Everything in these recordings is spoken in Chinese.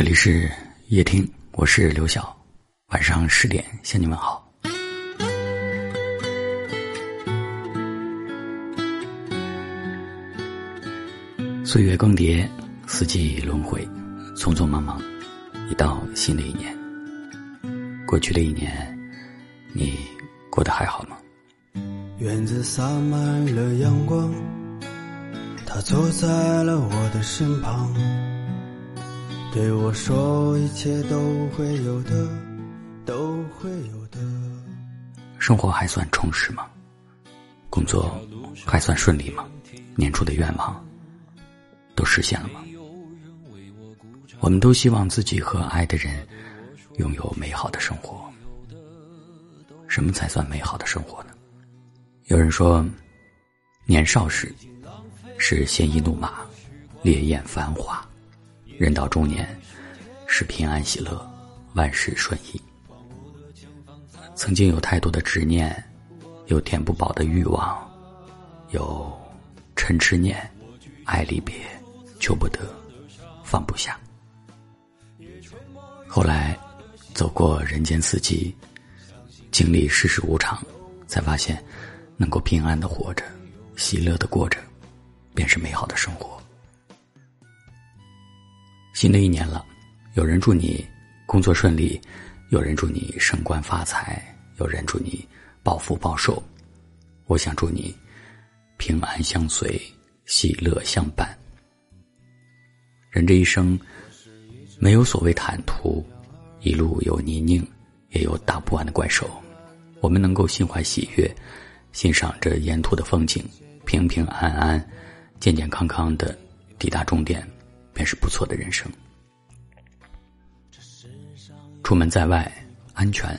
这里是夜听，我是刘晓，晚上十点向你们好。岁月更迭，四季轮回，匆匆忙忙，一到新的一年。过去的一年，你过得还好吗？院子洒满了阳光，他坐在了我的身旁。对我说：“一切都会有的，都会有的。”生活还算充实吗？工作还算顺利吗？年初的愿望都实现了吗？我们都希望自己和爱的人拥有美好的生活。什么才算美好的生活呢？有人说，年少时是鲜衣怒马，烈焰繁华。人到中年，是平安喜乐，万事顺意。曾经有太多的执念，有填不饱的欲望，有嗔痴念，爱离别，求不得，放不下。后来，走过人间四季，经历世事无常，才发现，能够平安的活着，喜乐的过着，便是美好的生活。新的一年了，有人祝你工作顺利，有人祝你升官发财，有人祝你暴富暴瘦。我想祝你平安相随，喜乐相伴。人这一生没有所谓坦途，一路有泥泞，也有打不完的怪兽。我们能够心怀喜悦，欣赏着沿途的风景，平平安安、健健康康的抵达终点。便是不错的人生。出门在外，安全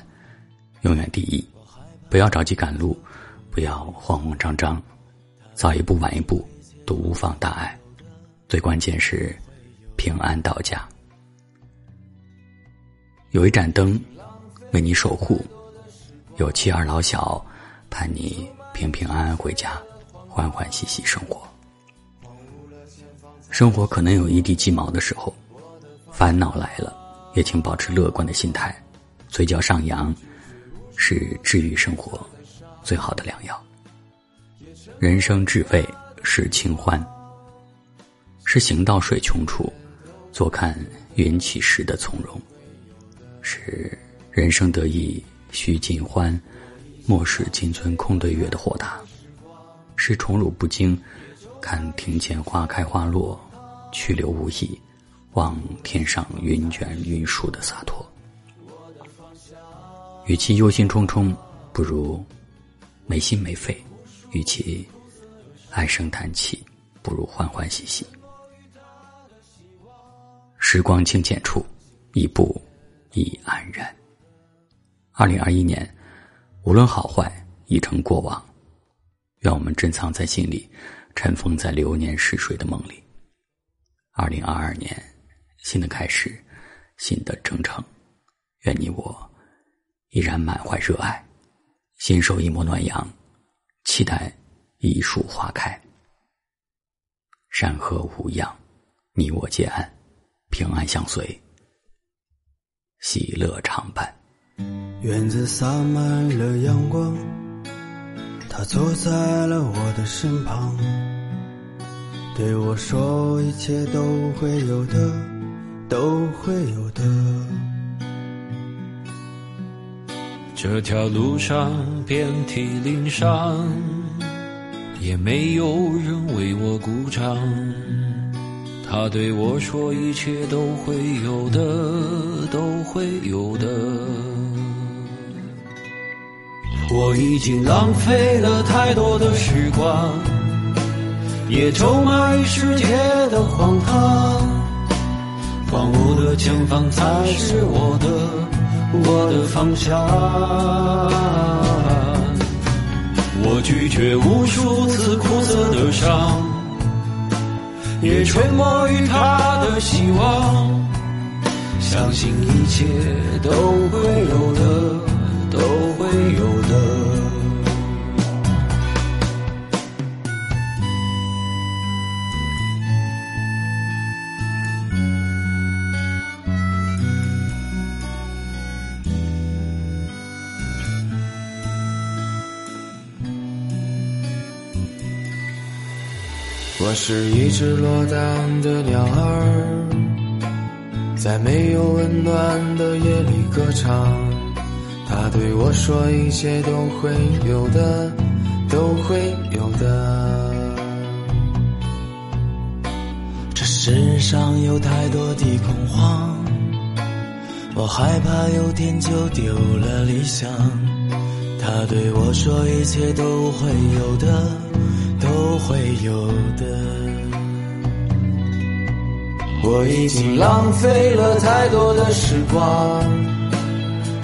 永远第一。不要着急赶路，不要慌慌张张，早一步晚一步都无妨大碍。最关键是平安到家。有一盏灯为你守护，有妻儿老小盼你平平安安回家，欢欢喜喜生活。生活可能有一地鸡毛的时候，烦恼来了，也请保持乐观的心态，嘴角上扬，是治愈生活最好的良药。人生至味是清欢，是行到水穷处，坐看云起时的从容，是人生得意须尽欢，莫使金樽空对月的豁达，是宠辱不惊。看庭前花开花落，去留无意；望天上云卷云舒的洒脱。与其忧心忡忡，不如没心没肺；与其唉声叹气，不如欢欢喜喜。时光清浅处，一步亦安然。二零二一年，无论好坏，已成过往。愿我们珍藏在心里。尘封在流年逝水的梦里。二零二二年，新的开始，新的征程，愿你我依然满怀热爱，心受一抹暖阳，期待一树花开。山河无恙，你我皆安，平安相随，喜乐常伴。院子洒满了阳光。他坐在了我的身旁，对我说：“一切都会有的，都会有的。”这条路上遍体鳞伤，也没有人为我鼓掌。他对我说：“一切都会有的，都会有的。”我已经浪费了太多的时光，也咒骂世界的荒唐。荒芜的前方才是我的，我的方向。我拒绝无数次苦涩的伤，也沉默于他的希望。相信一切都会有的。都会有的。我是一只落单的鸟儿在没有温暖的夜里歌唱。对我说：“一切都会有的，都会有的。”这世上有太多的恐慌，我害怕有天就丢了理想。他对我说：“一切都会有的，都会有的。”我已经浪费了太多的时光，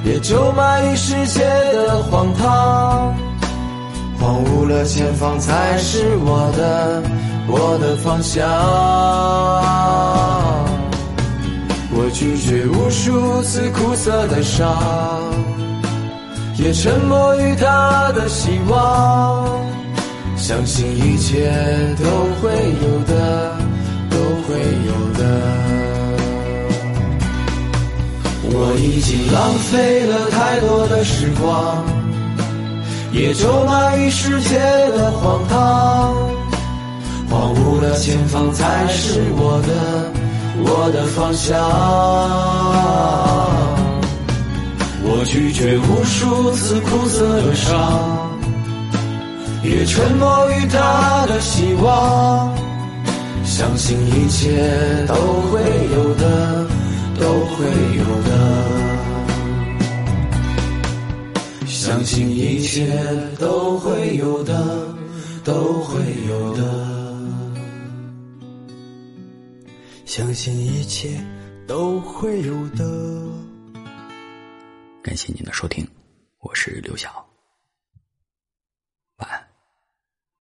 也咒骂于世界的荒唐，荒芜了前方才是我的，我的方向。我拒绝无数次苦涩的伤。也沉默于他的希望，相信一切都会有的，都会有的。我已经浪费了太多的时光，也咒骂于世界的荒唐，荒芜了前方才是我的，我的方向。我拒绝无数次苦涩的伤，也沉默于他的希望，相信一切都会有的，都会有的，相信一切都会有的，都会有的，相信一切都会有的。感谢您的收听，我是刘晓。